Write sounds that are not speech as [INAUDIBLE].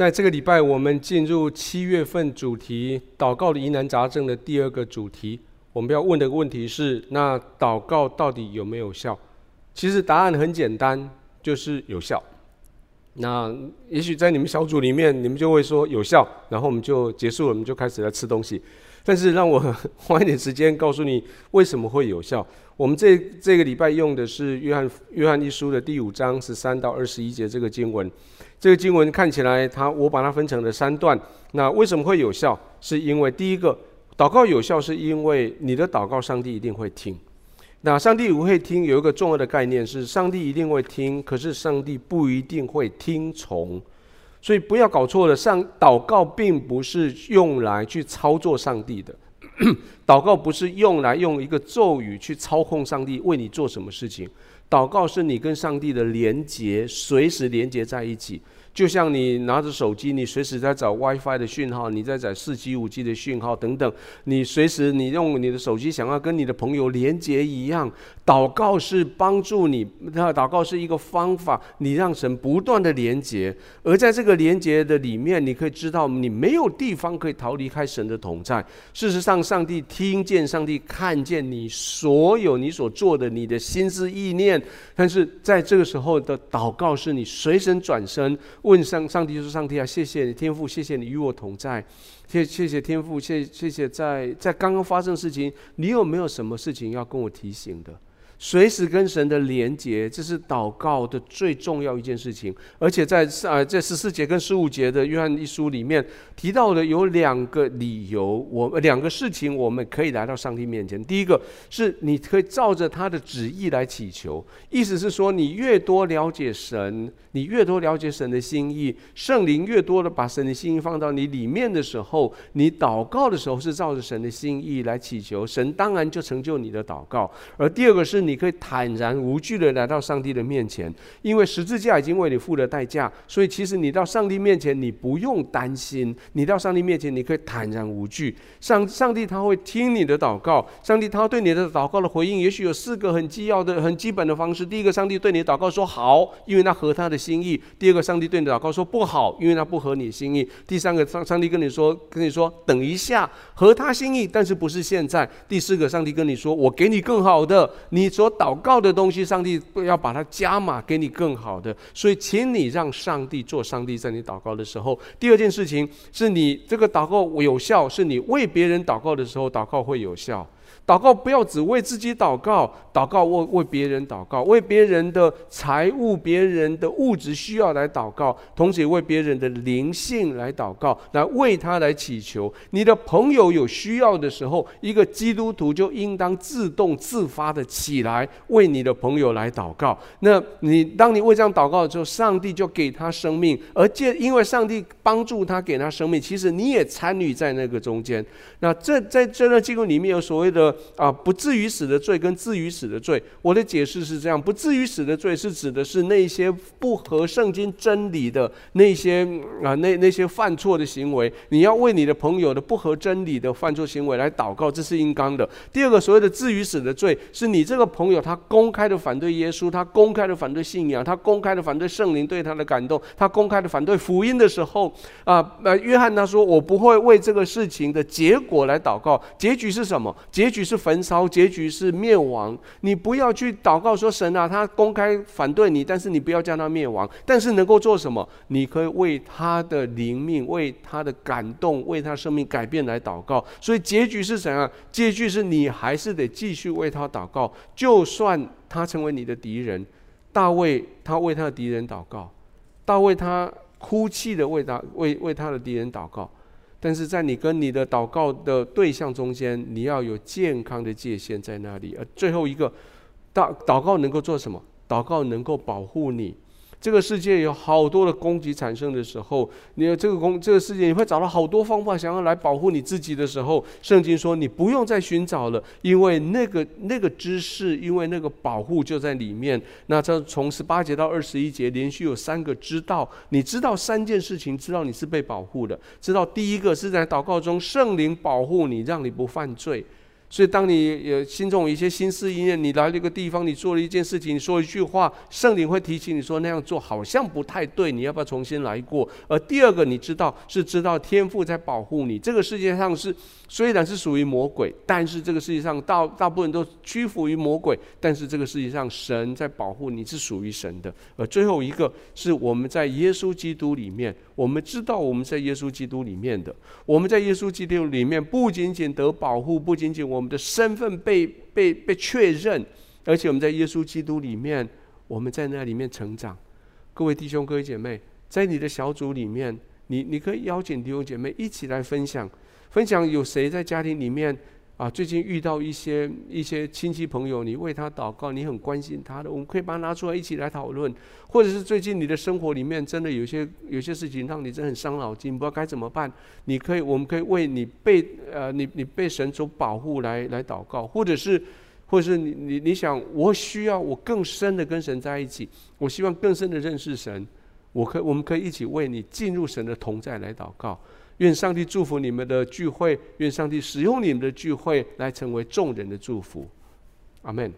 在这个礼拜，我们进入七月份主题祷告的疑难杂症的第二个主题。我们要问的问题是：那祷告到底有没有效？其实答案很简单，就是有效。那也许在你们小组里面，你们就会说有效，然后我们就结束了，我们就开始来吃东西。但是让我 [LAUGHS] 花一点时间告诉你为什么会有效。我们这这个礼拜用的是约翰约翰一书的第五章十三到二十一节这个经文。这个经文看起来，它我把它分成了三段。那为什么会有效？是因为第一个，祷告有效，是因为你的祷告，上帝一定会听。那上帝不会听，有一个重要的概念是，上帝一定会听，可是上帝不一定会听从。所以不要搞错了，上祷告并不是用来去操作上帝的，[COUGHS] 祷告不是用来用一个咒语去操控上帝为你做什么事情。祷告是你跟上帝的连接，随时连接在一起。就像你拿着手机，你随时在找 WiFi 的讯号，你在找四 G、五 G 的讯号等等。你随时你用你的手机想要跟你的朋友连接一样，祷告是帮助你。那祷告是一个方法，你让神不断的连接。而在这个连接的里面，你可以知道你没有地方可以逃离开神的同在。事实上，上帝听见、上帝看见你所有你所做的、你的心思意念。但是在这个时候的祷告，是你随身转身。问上上帝就是：“上帝啊，谢谢你天父，谢谢你与我同在，谢谢谢天父，谢谢谢在在刚刚发生的事情，你有没有什么事情要跟我提醒的？”随时跟神的连接，这是祷告的最重要一件事情。而且在啊，在十四节跟十五节的约翰一书里面提到的有两个理由，我两个事情我们可以来到上帝面前。第一个是你可以照着他的旨意来祈求，意思是说，你越多了解神，你越多了解神的心意，圣灵越多的把神的心意放到你里面的时候，你祷告的时候是照着神的心意来祈求，神当然就成就你的祷告。而第二个是你。你可以坦然无惧的来到上帝的面前，因为十字架已经为你付了代价，所以其实你到上帝面前，你不用担心。你到上帝面前，你可以坦然无惧。上上帝他会听你的祷告，上帝他对你的祷告的回应，也许有四个很基要的、很基本的方式。第一个，上帝对你祷告说好，因为他合他的心意；第二个，上帝对你祷告说不好，因为他不合你心意；第三个，上上帝跟你说，跟你说等一下，合他心意，但是不是现在；第四个，上帝跟你说，我给你更好的，你。所祷告的东西，上帝要把它加码给你更好的，所以请你让上帝做上帝在你祷告的时候。第二件事情是你这个祷告有效，是你为别人祷告的时候，祷告会有效。祷告不要只为自己祷告，祷告为为别人祷告，为别人的财物、别人的物质需要来祷告，同时也为别人的灵性来祷告，来为他来祈求。你的朋友有需要的时候，一个基督徒就应当自动自发的起来为你的朋友来祷告。那你当你为这样祷告的时候，上帝就给他生命，而借因为上帝帮助他给他生命，其实你也参与在那个中间。那这在这段经文里面有所谓的。啊，不至于死的罪跟至于死的罪，我的解释是这样：不至于死的罪是指的是那些不合圣经真理的那些啊，那那些犯错的行为，你要为你的朋友的不合真理的犯错行为来祷告，这是应当的。第二个所谓的至于死的罪，是你这个朋友他公开的反对耶稣，他公开的反对信仰，他公开的反对圣灵对他的感动，他公开的反对福音的时候啊，那约翰他说：“我不会为这个事情的结果来祷告，结局是什么？结局。”是焚烧，结局是灭亡。你不要去祷告说神啊，他公开反对你，但是你不要叫他灭亡。但是能够做什么？你可以为他的灵命、为他的感动、为他生命改变来祷告。所以结局是怎样？结局是你还是得继续为他祷告，就算他成为你的敌人。大卫他为他的敌人祷告，大卫他哭泣的为他为为他的敌人祷告。但是在你跟你的祷告的对象中间，你要有健康的界限在那里。而最后一个，祷祷告能够做什么？祷告能够保护你。这个世界有好多的攻击产生的时候，你有这个攻这个世界，你会找到好多方法想要来保护你自己的时候，圣经说你不用再寻找了，因为那个那个知识，因为那个保护就在里面。那这从十八节到二十一节，连续有三个知道，你知道三件事情，知道你是被保护的，知道第一个是在祷告中圣灵保护你，让你不犯罪。所以，当你有心中有一些心思意念，你来了一个地方，你做了一件事情，你说一句话，圣灵会提醒你说那样做好像不太对，你要不要重新来过？而第二个，你知道是知道天父在保护你。这个世界上是虽然是属于魔鬼，但是这个世界上大大部分都屈服于魔鬼，但是这个世界上神在保护你，是属于神的。而最后一个是我们在耶稣基督里面，我们知道我们在耶稣基督里面的，我们在耶稣基督里面不仅仅得保护，不仅仅我。我们的身份被被被确认，而且我们在耶稣基督里面，我们在那里面成长。各位弟兄、各位姐妹，在你的小组里面，你你可以邀请弟兄姐妹一起来分享，分享有谁在家庭里面。啊，最近遇到一些一些亲戚朋友，你为他祷告，你很关心他的，我们可以把他拿出来一起来讨论。或者是最近你的生活里面真的有些有些事情让你真的很伤脑筋，不知道该怎么办。你可以，我们可以为你被呃你你被神所保护来来祷告，或者是或者是你你你想我需要我更深的跟神在一起，我希望更深的认识神，我可我们可以一起为你进入神的同在来祷告。愿上帝祝福你们的聚会，愿上帝使用你们的聚会来成为众人的祝福，阿门。